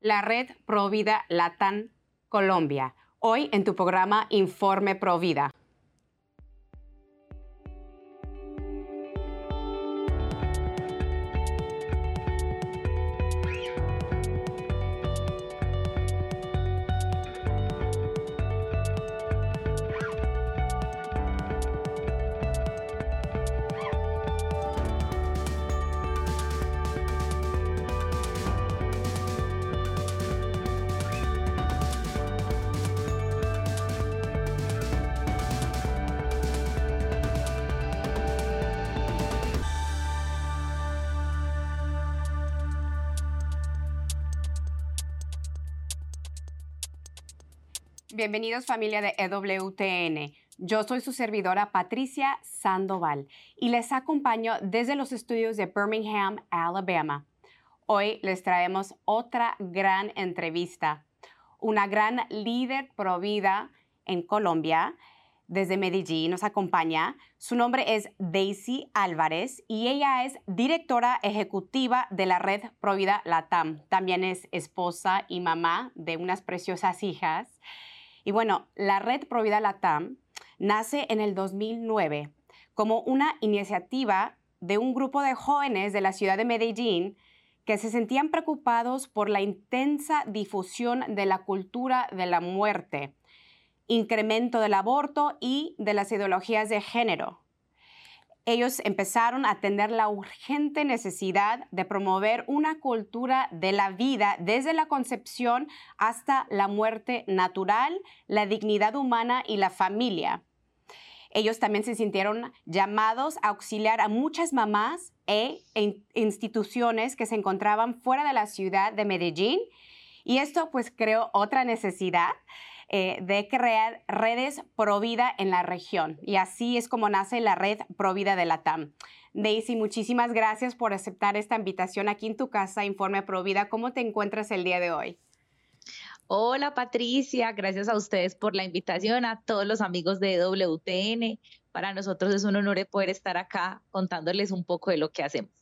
la red Provida Latam Colombia. Hoy en tu programa Informe Provida. Bienvenidos familia de EWTN. Yo soy su servidora Patricia Sandoval y les acompaño desde los estudios de Birmingham, Alabama. Hoy les traemos otra gran entrevista. Una gran líder provida en Colombia, desde Medellín, nos acompaña. Su nombre es Daisy Álvarez y ella es directora ejecutiva de la red Provida Latam. También es esposa y mamá de unas preciosas hijas. Y bueno, la red Provida Latam nace en el 2009 como una iniciativa de un grupo de jóvenes de la ciudad de Medellín que se sentían preocupados por la intensa difusión de la cultura de la muerte, incremento del aborto y de las ideologías de género ellos empezaron a atender la urgente necesidad de promover una cultura de la vida desde la concepción hasta la muerte natural, la dignidad humana y la familia. Ellos también se sintieron llamados a auxiliar a muchas mamás e instituciones que se encontraban fuera de la ciudad de Medellín y esto pues creó otra necesidad eh, de crear redes Provida en la región. Y así es como nace la red Provida de la TAM. Daisy, muchísimas gracias por aceptar esta invitación aquí en tu casa, Informe Provida. ¿Cómo te encuentras el día de hoy? Hola Patricia, gracias a ustedes por la invitación, a todos los amigos de WTN. Para nosotros es un honor poder estar acá contándoles un poco de lo que hacemos.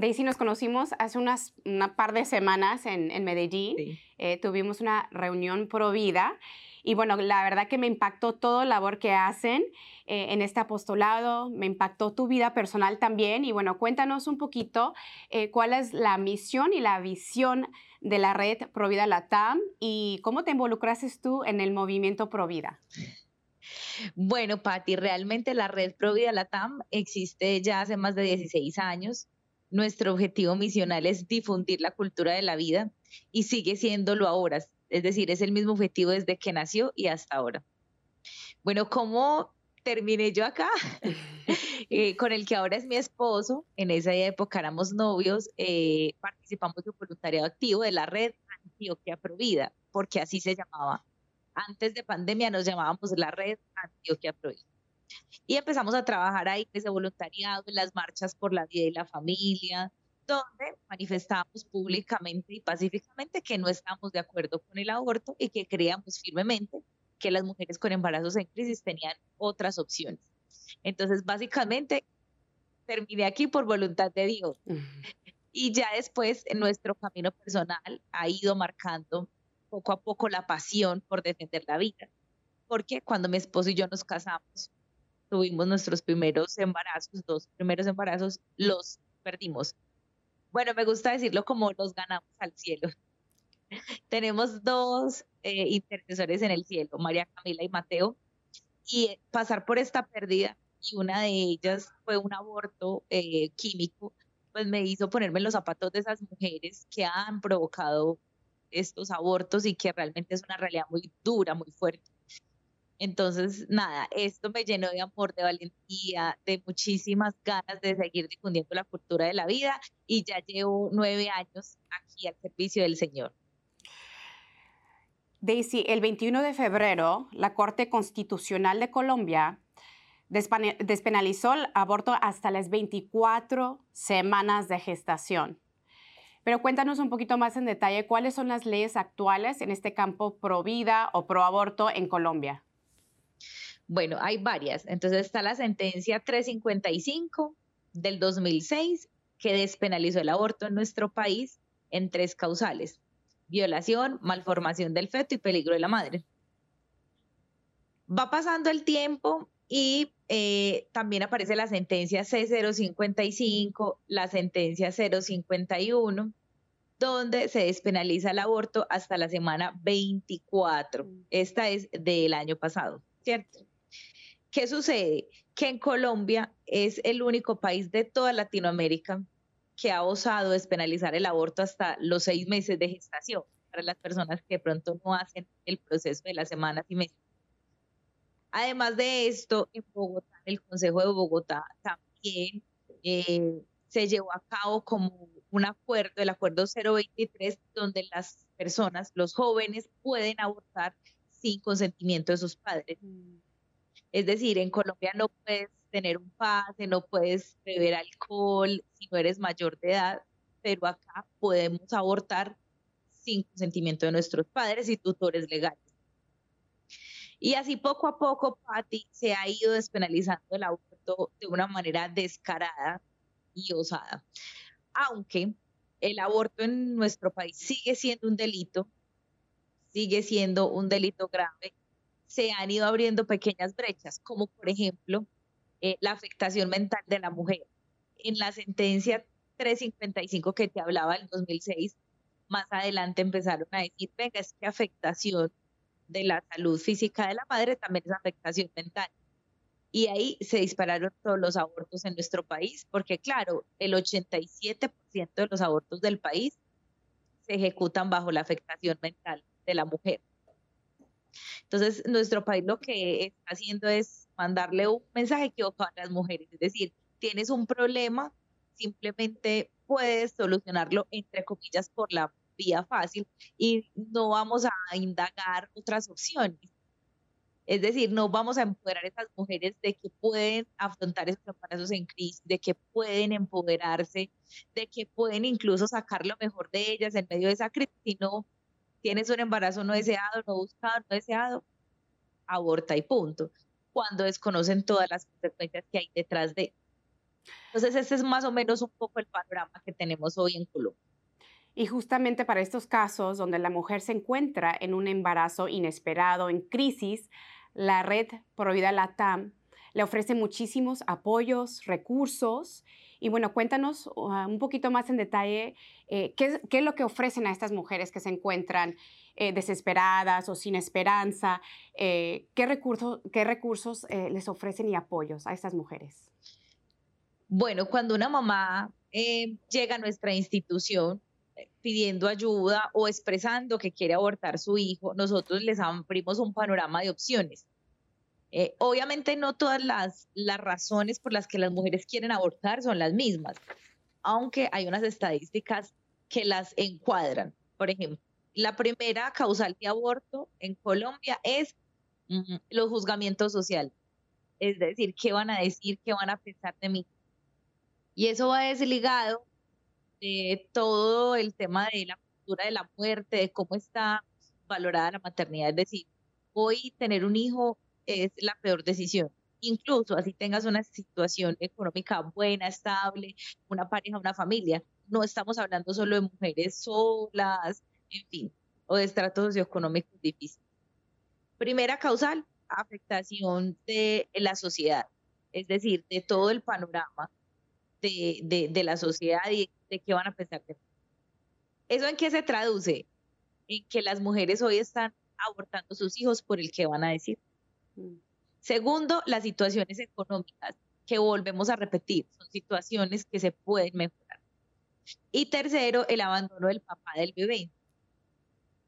Daisy, nos conocimos hace unas una par de semanas en, Medellín. Eh, tuvimos una reunión pro vida. Y bueno, la verdad que me impactó todo la labor que hacen eh, en este apostolado, me impactó tu vida personal también. Y bueno, cuéntanos un poquito eh, cuál es la misión y la visión de la red Provida Latam y cómo te involucraste tú en el movimiento Provida. Bueno, Patti, realmente la red Provida Latam existe ya hace más de 16 años. Nuestro objetivo misional es difundir la cultura de la vida y sigue siéndolo ahora. Es decir, es el mismo objetivo desde que nació y hasta ahora. Bueno, ¿cómo terminé yo acá? Eh, con el que ahora es mi esposo. En esa época éramos novios. Eh, participamos de un voluntariado activo de la red Antioquia Provida, porque así se llamaba. Antes de pandemia nos llamábamos la red Antioquia Provida. Y empezamos a trabajar ahí ese voluntariado, en las marchas por la vida y la familia, donde manifestamos públicamente y pacíficamente que no estamos de acuerdo con el aborto y que creíamos firmemente que las mujeres con embarazos en crisis tenían otras opciones. Entonces, básicamente, terminé aquí por voluntad de Dios. Y ya después, en nuestro camino personal, ha ido marcando poco a poco la pasión por defender la vida. Porque cuando mi esposo y yo nos casamos, tuvimos nuestros primeros embarazos, dos primeros embarazos, los perdimos. Bueno, me gusta decirlo como los ganamos al cielo. Tenemos dos eh, intercesores en el cielo, María Camila y Mateo, y pasar por esta pérdida, y una de ellas fue un aborto eh, químico, pues me hizo ponerme los zapatos de esas mujeres que han provocado estos abortos y que realmente es una realidad muy dura, muy fuerte. Entonces, nada, esto me llenó de amor, de valentía, de muchísimas ganas de seguir difundiendo la cultura de la vida y ya llevo nueve años aquí al servicio del Señor. Daisy, el 21 de febrero, la Corte Constitucional de Colombia despenalizó el aborto hasta las 24 semanas de gestación. Pero cuéntanos un poquito más en detalle cuáles son las leyes actuales en este campo pro vida o pro aborto en Colombia. Bueno, hay varias. Entonces está la sentencia 355 del 2006 que despenalizó el aborto en nuestro país en tres causales. violación, malformación del feto y peligro de la madre. Va pasando el tiempo y eh, también aparece la sentencia C055, la sentencia 051, donde se despenaliza el aborto hasta la semana 24. Mm. Esta es del año pasado, ¿cierto? ¿Qué sucede? Que en Colombia es el único país de toda Latinoamérica que ha osado despenalizar el aborto hasta los seis meses de gestación para las personas que de pronto no hacen el proceso de las semanas y meses. Además de esto, en Bogotá, el Consejo de Bogotá también eh, se llevó a cabo como un acuerdo, el acuerdo 023, donde las personas, los jóvenes, pueden abortar sin consentimiento de sus padres. Mm. Es decir, en Colombia no puedes tener un pase, no puedes beber alcohol si no eres mayor de edad, pero acá podemos abortar sin consentimiento de nuestros padres y tutores legales. Y así poco a poco, Patti, se ha ido despenalizando el aborto de una manera descarada y osada. Aunque el aborto en nuestro país sigue siendo un delito, sigue siendo un delito grave, se han ido abriendo pequeñas brechas, como por ejemplo eh, la afectación mental de la mujer. En la sentencia 355 que te hablaba del 2006, más adelante empezaron a decir, venga, es que afectación de la salud física de la madre también es afectación mental. Y ahí se dispararon todos los abortos en nuestro país, porque claro, el 87% de los abortos del país se ejecutan bajo la afectación mental de la mujer. Entonces, nuestro país lo que está haciendo es mandarle un mensaje equivocado a las mujeres, es decir, tienes un problema, simplemente puedes solucionarlo, entre comillas, por la vía fácil y no vamos a indagar otras opciones. Es decir, no vamos a empoderar a esas mujeres de que pueden afrontar esos embarazos en crisis, de que pueden empoderarse, de que pueden incluso sacar lo mejor de ellas en medio de esa crisis, sino tienes un embarazo no deseado, no buscado, no deseado, aborta y punto, cuando desconocen todas las consecuencias que hay detrás de. Entonces, ese es más o menos un poco el panorama que tenemos hoy en Colombia. Y justamente para estos casos donde la mujer se encuentra en un embarazo inesperado, en crisis, la red Provida Latam le ofrece muchísimos apoyos, recursos y bueno, cuéntanos uh, un poquito más en detalle eh, ¿qué, es lo que ofrecen a estas mujeres que se encuentran eh, desesperadas o sin esperanza. Eh, ¿Qué, recursos, qué recursos les ofrecen y apoyos a estas mujeres? Bueno, cuando una mamá llega a nuestra institución pidiendo ayuda o expresando que quiere abortar su hijo, nosotros les abrimos un panorama de opciones. Eh, obviamente no todas las, las razones por las que las mujeres quieren abortar son las mismas, aunque hay unas estadísticas que las encuadran. Por ejemplo, la primera causal de aborto en Colombia es los juzgamientos sociales. Es decir, ¿qué van a decir? ¿Qué van a pensar de mí? Y eso va desligado de todo el tema de la cultura de la muerte, de cómo está valorada la maternidad. Es decir, hoy tener un hijo es la peor decisión. Incluso así tengas una situación económica buena, estable, una pareja, una familia. No estamos hablando solo de mujeres solas, en fin, o de estratos socioeconómicos difíciles. Primera causal, afectación de la sociedad, es decir, de todo el panorama de, de, la sociedad y de qué van a pensar de ¿Eso en qué se traduce? En que las mujeres hoy están abortando sus hijos por el que van a decir. Segundo, las situaciones económicas, que volvemos a repetir, son situaciones que se pueden mejorar. Y tercero, el abandono del papá del bebé.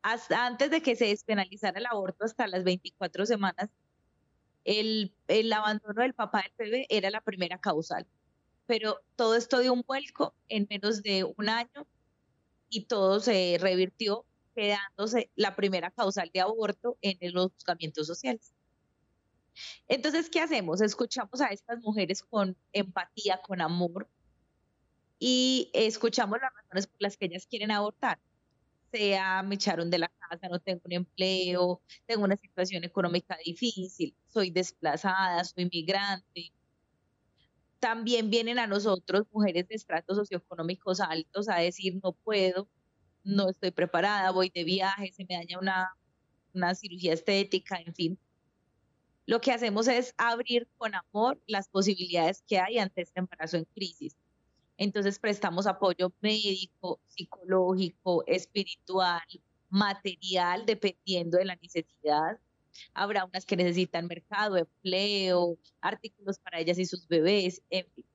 Hasta antes de que se despenalizara el aborto, hasta las 24 semanas, el, el abandono del papá del bebé era la primera causal. Pero todo esto dio un vuelco en menos de un año y todo se revirtió, quedándose la primera causal de aborto en los juzgamientos sociales. Entonces, ¿qué hacemos? Escuchamos a estas mujeres con empatía, con amor y escuchamos las razones por las que ellas quieren abortar. Sea, me echaron de la casa, no tengo un empleo, tengo una situación económica difícil, soy desplazada, soy migrante. También vienen a nosotros mujeres de estratos socioeconómicos altos a decir no puedo no estoy preparada, voy de viaje, se me daña una, una cirugía estética, en fin. Lo que hacemos es abrir con amor las posibilidades que hay ante este embarazo en crisis. Entonces prestamos apoyo médico, psicológico, espiritual, material, dependiendo de la necesidad. Habrá unas que necesitan mercado, empleo, artículos para ellas y sus bebés, en fin.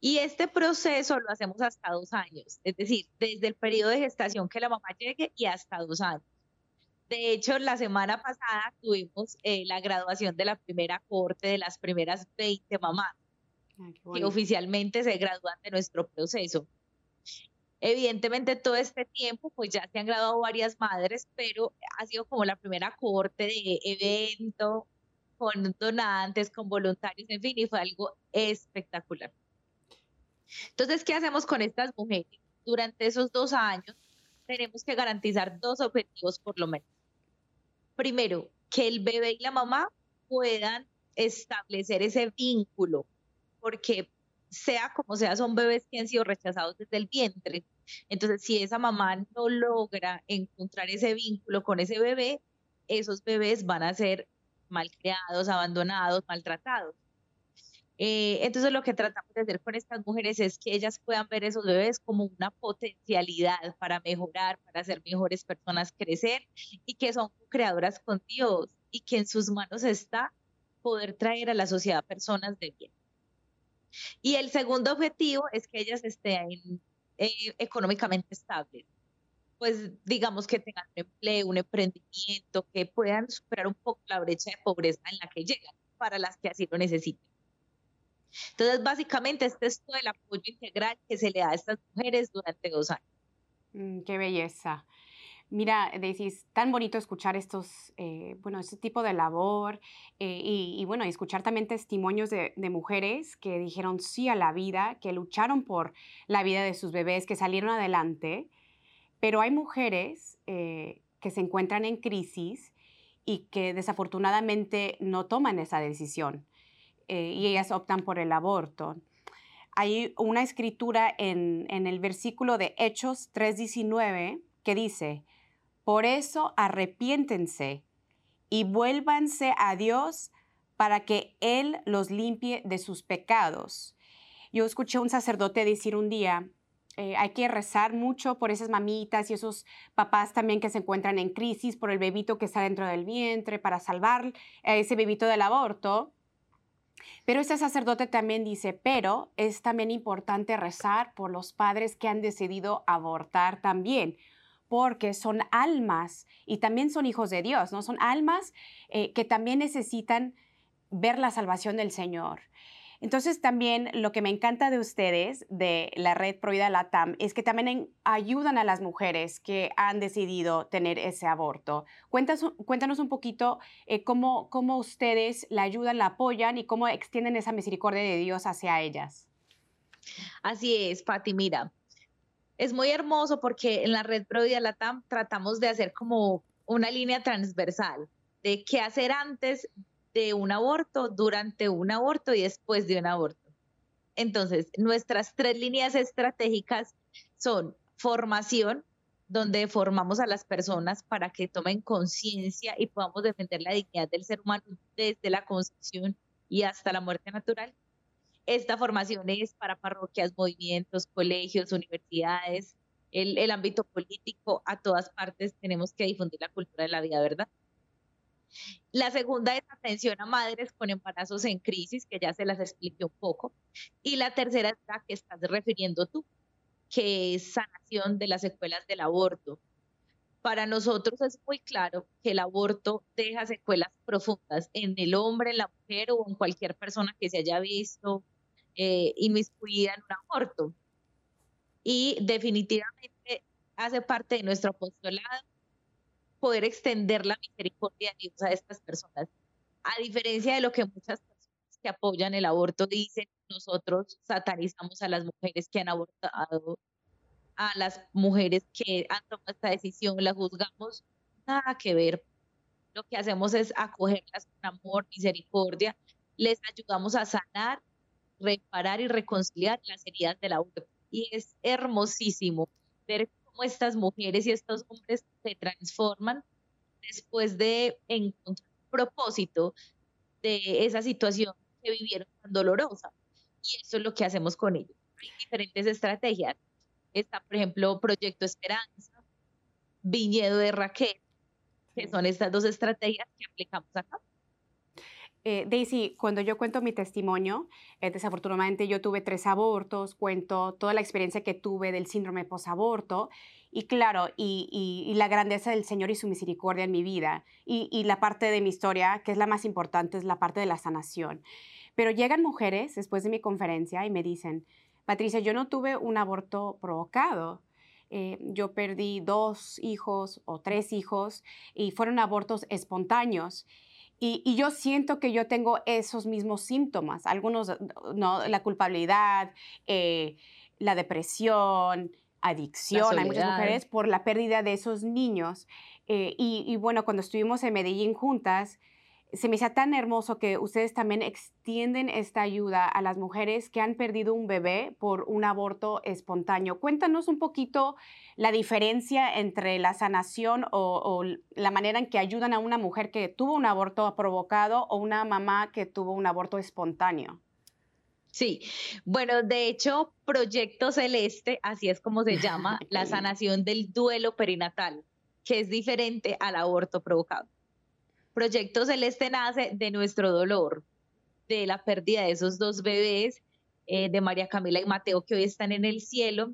Y este proceso lo hacemos hasta dos años, es decir, desde el periodo de gestación que la mamá llegue y hasta dos años. De hecho, la semana pasada tuvimos eh, la graduación de la primera corte de las primeras 20 mamás que oficialmente se gradúan de nuestro proceso. Evidentemente todo este tiempo pues ya se han graduado varias madres, pero ha sido como la primera corte de evento con donantes, con voluntarios, en fin, y fue algo espectacular. Entonces, ¿qué hacemos con estas mujeres? Durante esos dos años tenemos que garantizar dos objetivos por lo menos. Primero, que el bebé y la mamá puedan establecer ese vínculo, porque sea como sea, son bebés que han sido rechazados desde el vientre. Entonces, si esa mamá no logra encontrar ese vínculo con ese bebé, esos bebés van a ser malcriados, abandonados, maltratados. Eh, entonces lo que tratamos de hacer con estas mujeres es que ellas puedan ver esos bebés como una potencialidad para mejorar, para ser mejores personas, crecer y que son creadoras con Dios y que en sus manos está poder traer a la sociedad personas de bien. Y el segundo objetivo es que ellas estén eh, económicamente estables, pues digamos que tengan un empleo, un emprendimiento, que puedan superar un poco la brecha de pobreza en la que llegan para las que así lo necesiten. Entonces, básicamente, este es todo el apoyo integral que se le da a estas mujeres durante dos años. Mm, qué belleza. Mira, es tan bonito escuchar estos, eh, bueno, este tipo de labor eh, y, bueno, escuchar también testimonios de, mujeres que dijeron sí a la vida, que lucharon por la vida de sus bebés, que salieron adelante. Pero hay mujeres eh, que se encuentran en crisis y que desafortunadamente no toman esa decisión. Eh, y ellas optan por el aborto. Hay una escritura en, en el versículo de Hechos 3:19 que dice, por eso arrepiéntense y vuélvanse a Dios para que Él los limpie de sus pecados. Yo escuché a un sacerdote decir un día, eh, hay que rezar mucho por esas mamitas y esos papás también que se encuentran en crisis por el bebito que está dentro del vientre para salvar a ese bebito del aborto. Pero este sacerdote también dice, pero es también importante rezar por los padres que han decidido abortar también, porque son almas y también son hijos de Dios, ¿no? Son almas eh, que también necesitan ver la salvación del Señor. Entonces también lo que me encanta de ustedes, de la red Prohibida Latam, es que también ayudan a las mujeres que han decidido tener ese aborto. Cuéntanos, un poquito eh, cómo, ustedes la ayudan, la apoyan y cómo extienden esa misericordia de Dios hacia ellas. Así es, Pati, mira. Es muy hermoso porque en la red Prohibida Latam tratamos de hacer como una línea transversal de qué hacer antes de un aborto, durante un aborto y después de un aborto. Entonces, nuestras tres líneas estratégicas son formación, donde formamos a las personas para que tomen conciencia y podamos defender la dignidad del ser humano desde la concepción y hasta la muerte natural. Esta formación es para parroquias, movimientos, colegios, universidades, el, ámbito político, a todas partes tenemos que difundir la cultura de la vida, ¿verdad? La segunda es atención a madres con embarazos en crisis, que ya se las expliqué un poco. Y la tercera es la que estás refiriendo tú, que es sanación de las secuelas del aborto. Para nosotros es muy claro que el aborto deja secuelas profundas en el hombre, en la mujer o en cualquier persona que se haya visto eh, inmiscuida en un aborto. Y definitivamente hace parte de nuestro apostolado poder extender la misericordia de Dios a estas personas. A diferencia de lo que muchas personas que apoyan el aborto dicen, nosotros satanizamos a las mujeres que han abortado, a las mujeres que han tomado esta decisión, las juzgamos, nada que ver. Lo que hacemos es acogerlas con amor, misericordia, les ayudamos a sanar, reparar y reconciliar las heridas del aborto. Y es hermosísimo ver cómo estas mujeres y estos hombres se transforman después de encontrar un propósito de esa situación que vivieron tan dolorosa. Y eso es lo que hacemos con ellos. Hay diferentes estrategias. Está, por ejemplo, Proyecto Esperanza, Viñedo de Raquel, que son estas dos estrategias que aplicamos acá. Eh, Daisy, cuando yo cuento mi testimonio, eh, desafortunadamente yo tuve tres abortos, cuento toda la experiencia que tuve del síndrome posaborto y claro, y, la grandeza del Señor y su misericordia en mi vida y, la parte de mi historia, que es la más importante, es la parte de la sanación. Pero llegan mujeres después de mi conferencia y me dicen, Patricia, yo no tuve un aborto provocado. Eh, yo perdí dos hijos o tres hijos y fueron abortos espontáneos. Y, yo siento que yo tengo esos mismos síntomas, algunos, ¿no? la culpabilidad, eh, la depresión, adicción, hay muchas mujeres por la pérdida de esos niños. Eh, y, y, bueno, cuando estuvimos en Medellín juntas, se me hace tan hermoso que ustedes también extienden esta ayuda a las mujeres que han perdido un bebé por un aborto espontáneo. Cuéntanos un poquito la diferencia entre la sanación o, la manera en que ayudan a una mujer que tuvo un aborto provocado o una mamá que tuvo un aborto espontáneo. Sí, bueno, de hecho, Proyecto Celeste, así es como se llama, la sanación del duelo perinatal, que es diferente al aborto provocado. Proyecto Celeste nace de nuestro dolor, de la pérdida de esos dos bebés, eh, de María Camila y Mateo, que hoy están en el cielo,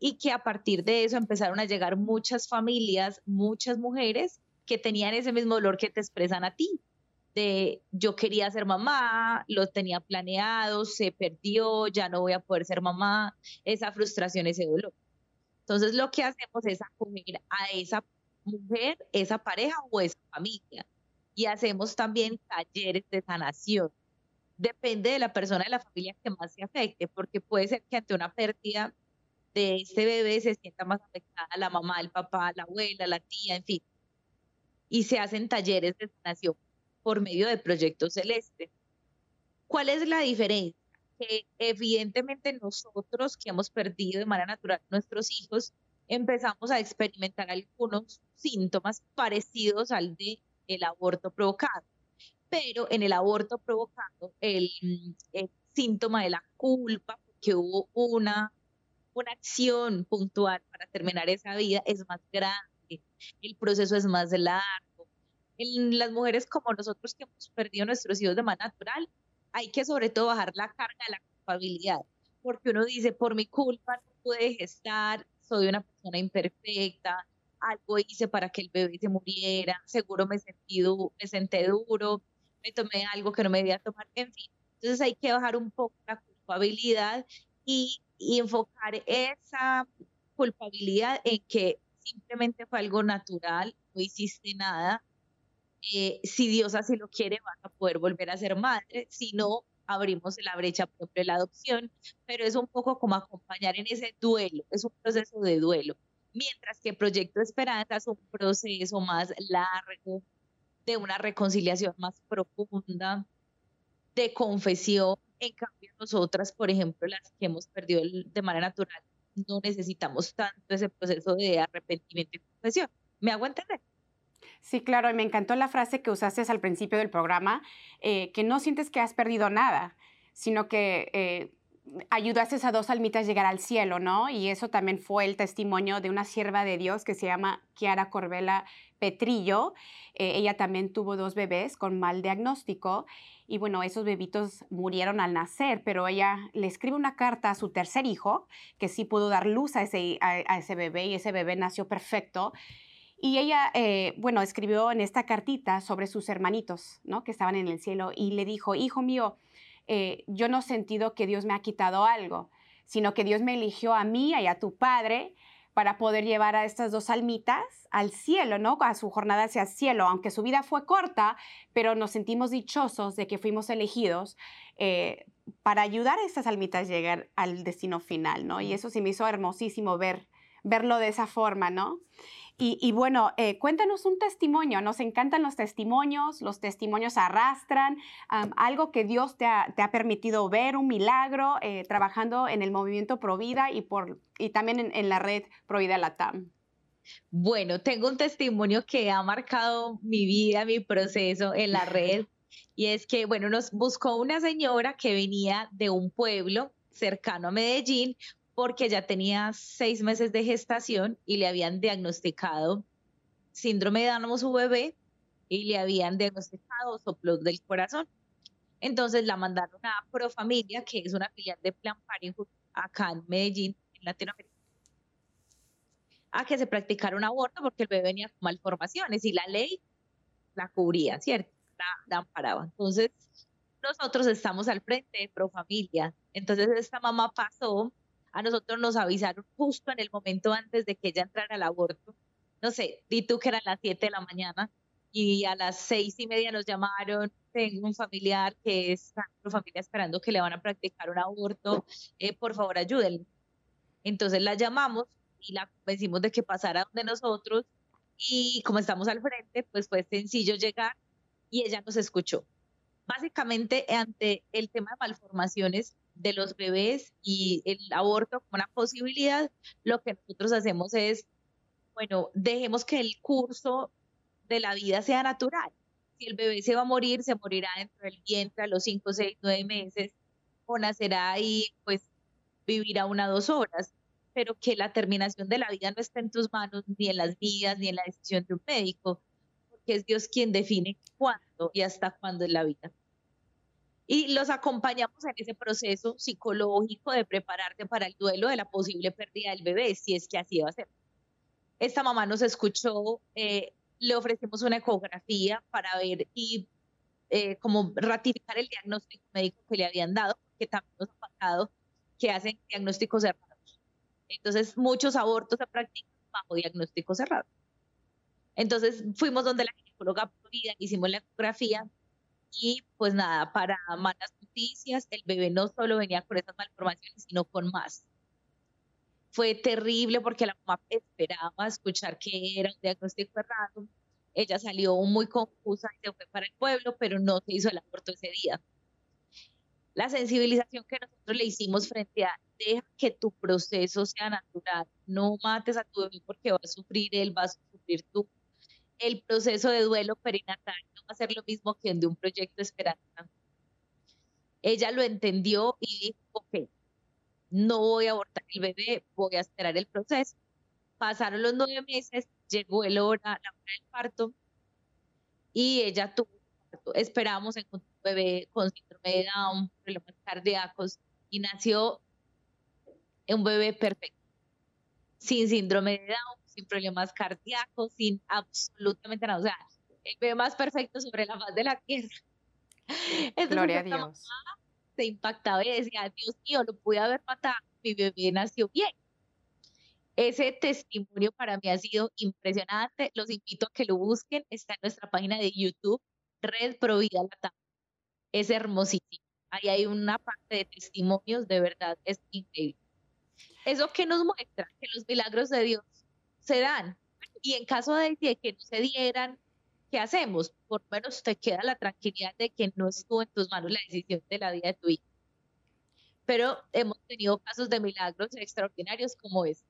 y que a partir de eso empezaron a llegar muchas familias, muchas mujeres que tenían ese mismo dolor que te expresan a ti, de yo quería ser mamá, lo tenía planeado, se perdió, ya no voy a poder ser mamá, esa frustración, ese dolor. Entonces lo que hacemos es acoger a esa mujer, esa pareja o esa familia y hacemos también talleres de sanación. Depende de la persona de la familia que más se afecte, porque puede ser que ante una pérdida de este bebé se sienta más afectada la mamá, el papá, la abuela, la tía, en fin. Y se hacen talleres de sanación por medio del Proyecto Celeste. ¿Cuál es la diferencia? Que evidentemente nosotros que hemos perdido de manera natural nuestros hijos, empezamos a experimentar algunos síntomas parecidos al de el aborto provocado. Pero en el aborto provocado, el, síntoma de la culpa, que hubo una, una acción puntual para terminar esa vida, es más grande, el proceso es más largo. En las mujeres como nosotros que hemos perdido nuestros hijos de manera natural, hay que sobre todo bajar la carga de la culpabilidad, porque uno dice, por mi culpa no pude gestar, soy una persona imperfecta, algo hice para que el bebé se muriera, seguro me, sentí me senté duro, me tomé algo que no me debía tomar, en fin. Entonces hay que bajar un poco la culpabilidad y, enfocar esa culpabilidad en que simplemente fue algo natural, no hiciste nada. Eh, si Dios así lo quiere, vas a poder volver a ser madre. Si no, abrimos la brecha propia de la adopción, pero es un poco como acompañar en ese duelo, es un proceso de duelo mientras que Proyecto Esperanza es un proceso más largo, de una reconciliación más profunda, de confesión. En cambio, nosotras, por ejemplo, las que hemos perdido de manera natural, no necesitamos tanto ese proceso de arrepentimiento y confesión. ¿Me hago entender? Sí, claro, y me encantó la frase que usaste al principio del programa, eh, que no sientes que has perdido nada, sino que eh, ayudaste a dos almitas a llegar al cielo, ¿no? Y eso también fue el testimonio de una sierva de Dios que se llama Kiara Corbela Petrillo. Eh, ella también tuvo dos bebés con mal diagnóstico y bueno, esos bebitos murieron al nacer, pero ella le escribe una carta a su tercer hijo, que sí pudo dar luz a ese, a, ese bebé y ese bebé nació perfecto. Y ella, eh, bueno, escribió en esta cartita sobre sus hermanitos, ¿no? Que estaban en el cielo y le dijo, hijo mío, eh, yo no he sentido que Dios me ha quitado algo, sino que Dios me eligió a mí y a tu padre para poder llevar a estas dos almitas al cielo, ¿no? A su jornada hacia el cielo, aunque su vida fue corta, pero nos sentimos dichosos de que fuimos elegidos eh, para ayudar a estas almitas a llegar al destino final, ¿no? Y eso sí me hizo hermosísimo ver, verlo de esa forma, ¿no? Y, bueno, eh, cuéntanos un testimonio. Nos encantan los testimonios, los testimonios arrastran, algo que Dios te ha, permitido ver, un milagro, eh, trabajando en el movimiento Provida y, por, y también en, en la red Provida Latam. Bueno, tengo un testimonio que ha marcado mi vida, mi proceso en la red. Y es que, bueno, nos buscó una señora que venía de un pueblo cercano a Medellín porque ya tenía seis meses de gestación y le habían diagnosticado síndrome de Down su bebé y le habían diagnosticado soplos del corazón. Entonces la mandaron a Profamilia, que es una filial de Plan Parenthood acá en Medellín, en Latinoamérica, a que se practicara un aborto porque el bebé venía con malformaciones y la ley la cubría, ¿cierto? La, la amparaba. Entonces, nosotros estamos al frente de Profamilia. Entonces, esta mamá pasó a nosotros nos avisaron justo en el momento antes de que ella entrara al aborto. No sé, di tú que eran las 7 de la mañana y a las seis y media nos llamaron, tengo un familiar que está su familia esperando que le van a practicar un aborto, eh, por favor ayúdenle. Entonces la llamamos y la convencimos de que pasara donde nosotros y como estamos al frente, pues fue sencillo llegar y ella nos escuchó. Básicamente ante el tema de malformaciones, de los bebés y el aborto como una posibilidad, lo que nosotros hacemos es, bueno, dejemos que el curso de la vida sea natural. Si el bebé se va a morir, se morirá dentro del vientre a los 5, 6, 9 meses, o nacerá y pues vivirá una o dos horas, pero que la terminación de la vida no está en tus manos, ni en las vidas, ni en la decisión de un médico, porque es Dios quien define cuándo y hasta cuándo es la vida y los acompañamos en ese proceso psicológico de prepararte para el duelo de la posible pérdida del bebé, si es que así va a ser. Esta mamá nos escuchó, eh, le ofrecimos una ecografía para ver y eh, como ratificar el diagnóstico médico que le habían dado, que también nos ha pasado que hacen diagnósticos cerrados. Entonces, muchos abortos se practican bajo diagnóstico cerrado. Entonces, fuimos donde la ginecóloga hicimos la ecografía y pues nada, para malas noticias, el bebé no solo venía con esas malformaciones, sino con más. Fue terrible porque la mamá esperaba escuchar que era un diagnóstico errado. Ella salió muy confusa y se fue para el pueblo, pero no se hizo el aborto ese día. La sensibilización que nosotros le hicimos frente a deja que tu proceso sea natural, no mates a tu bebé porque va a sufrir él, vas a sufrir tú. El proceso de duelo perinatal hacer lo mismo que en de un proyecto Esperanza. Ella lo entendió y dijo, ok, no voy a abortar el bebé, voy a esperar el proceso. Pasaron los nueve meses, llegó el hora, la hora del parto y ella tuvo Esperamos encontrar un bebé con síndrome de Down, problemas cardíacos y nació un bebé perfecto, sin síndrome de Down, sin problemas cardíacos, sin absolutamente nada. O sea, el bebé más perfecto sobre la faz de la tierra. Gloria a Dios. Se impactaba y decía, Dios mío, lo pude haber matado, mi bebé nació bien. Ese testimonio para mí ha sido impresionante. Los invito a que lo busquen. Está en nuestra página de YouTube, Red Provida Latam. Es hermosísimo. Ahí hay una parte de testimonios, de verdad, es increíble. Eso que nos muestra que los milagros de Dios se dan. Y en caso de que no se dieran, ¿qué hacemos? Por lo menos te queda la tranquilidad de que no estuvo en tus manos la decisión de la vida de tu hijo. Pero hemos tenido casos de milagros extraordinarios como este.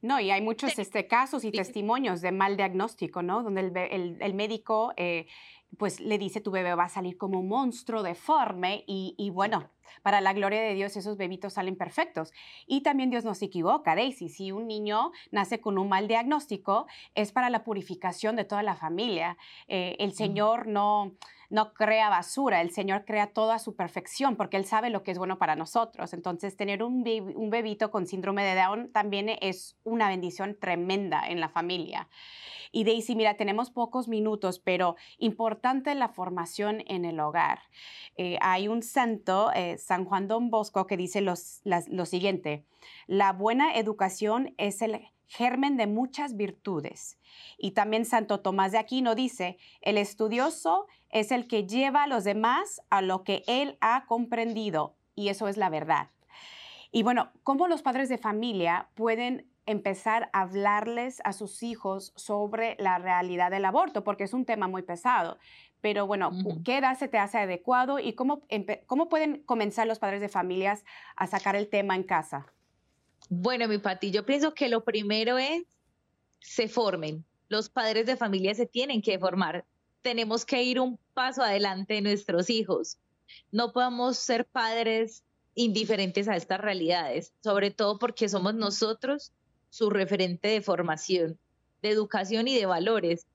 No, y hay muchos este, casos y testimonios de mal diagnóstico, ¿no? Donde el, el, médico eh, pues le dice tu bebé va a salir como un monstruo deforme y, y, bueno, para la gloria de Dios esos bebitos salen perfectos. Y también Dios no se equivoca, Daisy, si un niño nace con un mal diagnóstico es para la purificación de toda la familia. Eh, el Señor no no crea basura, el Señor crea toda su perfección porque Él sabe lo que es bueno para nosotros. Entonces, tener un, un bebito con síndrome de Down también es una bendición tremenda en la familia. Y Daisy, mira, tenemos pocos minutos, pero importante la formación en el hogar. Eh, hay un santo, eh, San Juan Don Bosco, que dice lo siguiente, la buena educación es el germen de muchas virtudes. Y también Santo Tomás de Aquino dice, el estudioso es el que lleva a los demás a lo que él ha comprendido. Y eso es la verdad. Y bueno, ¿cómo los padres de familia pueden empezar a hablarles a sus hijos sobre la realidad del aborto? Porque es un tema muy pesado. Pero bueno, ¿qué edad se te hace adecuado y cómo, cómo pueden comenzar los padres de familias a sacar el tema en casa? Bueno, mi Pati, yo pienso que lo primero es se formen. Los padres de familia se tienen que formar. Tenemos que ir un paso adelante de nuestros hijos. No podemos ser padres indiferentes a estas realidades, sobre todo porque somos nosotros su referente de formación, de educación y de valores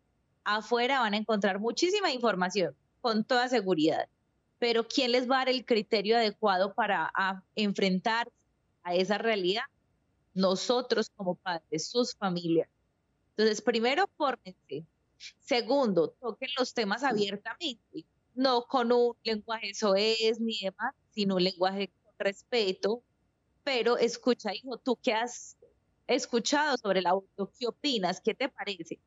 afuera van a encontrar muchísima información, con toda seguridad, pero ¿quién les va a dar el criterio adecuado para enfrentar a esa realidad? Nosotros como padres, sus familias. Entonces, primero, fórmense. Segundo, toquen los temas abiertamente, no con un lenguaje soez ni demás, sino un lenguaje con respeto, pero escucha, hijo, tú qué has escuchado sobre el aborto, qué opinas, qué te parece.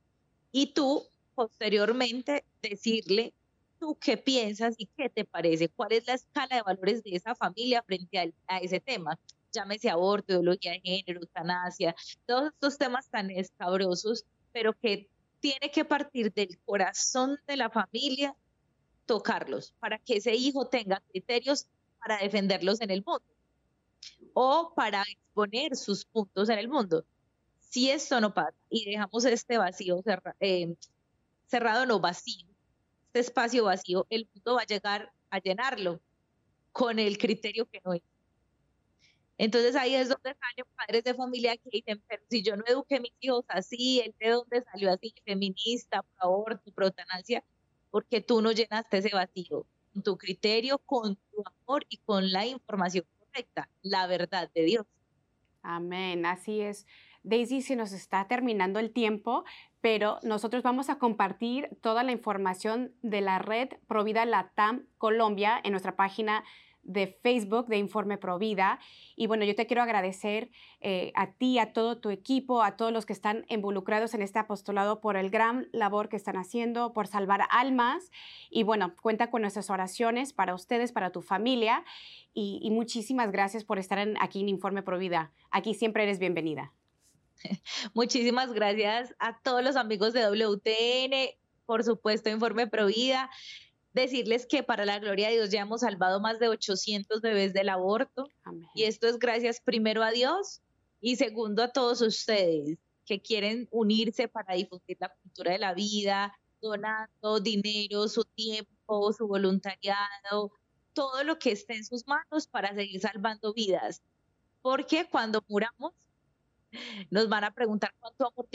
Y tú posteriormente decirle tú qué piensas y qué te parece, cuál es la escala de valores de esa familia frente a, ese tema. Llámese aborto, ideología de género, eutanasia, todos estos temas tan escabrosos, pero que tiene que partir del corazón de la familia tocarlos para que ese hijo tenga criterios para defenderlos en el mundo o para exponer sus puntos en el mundo. Si esto no pasa y dejamos este vacío eh, cerrado, no vacío. Este espacio vacío, el mundo va a llegar a llenarlo con el criterio que no es. Entonces ahí es donde salen padres de familia que dicen, pero si yo no eduqué a mis hijos así, él de dónde salió así, feminista, por aborto, por eutanasia, porque tú no llenaste ese vacío con tu criterio, con tu amor y con la información correcta, la verdad de Dios. Amén, así es. Daisy, se nos está terminando el tiempo, pero nosotros vamos a compartir toda la información de la red Provida Latam Colombia en nuestra página de Facebook de Informe Provida. Y bueno, yo te quiero agradecer eh, a ti, a todo tu equipo, a todos los que están involucrados en este apostolado por el gran labor que están haciendo, por salvar almas. Y bueno, cuenta con nuestras oraciones para ustedes, para tu familia. Y, muchísimas gracias por estar aquí en Informe Provida. Aquí siempre eres bienvenida. Muchísimas gracias a todos los amigos de WTN, por supuesto, Informe Provida. Decirles que para la gloria de Dios ya hemos salvado más de 800 bebés del aborto. Y esto es gracias primero a Dios y segundo a todos ustedes que quieren unirse para difundir la cultura de la vida, donando dinero, su tiempo, su voluntariado, todo lo que esté en sus manos para seguir salvando vidas. Porque cuando muramos, nos van a preguntar cuánto amor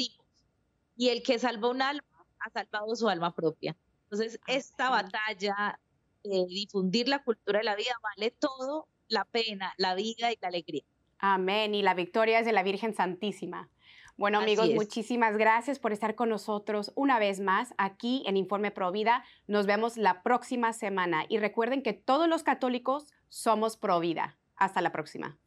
Y el que salva un alma ha salvado su alma propia. Entonces, esta batalla de difundir la cultura de la vida vale todo la pena, la vida y la alegría. Amén. Y la victoria es de la Virgen Santísima. Bueno, amigos, muchísimas gracias por estar con nosotros una vez más aquí en Informe Pro Vida. Nos vemos la próxima semana y recuerden que todos los católicos somos pro vida. Hasta la próxima.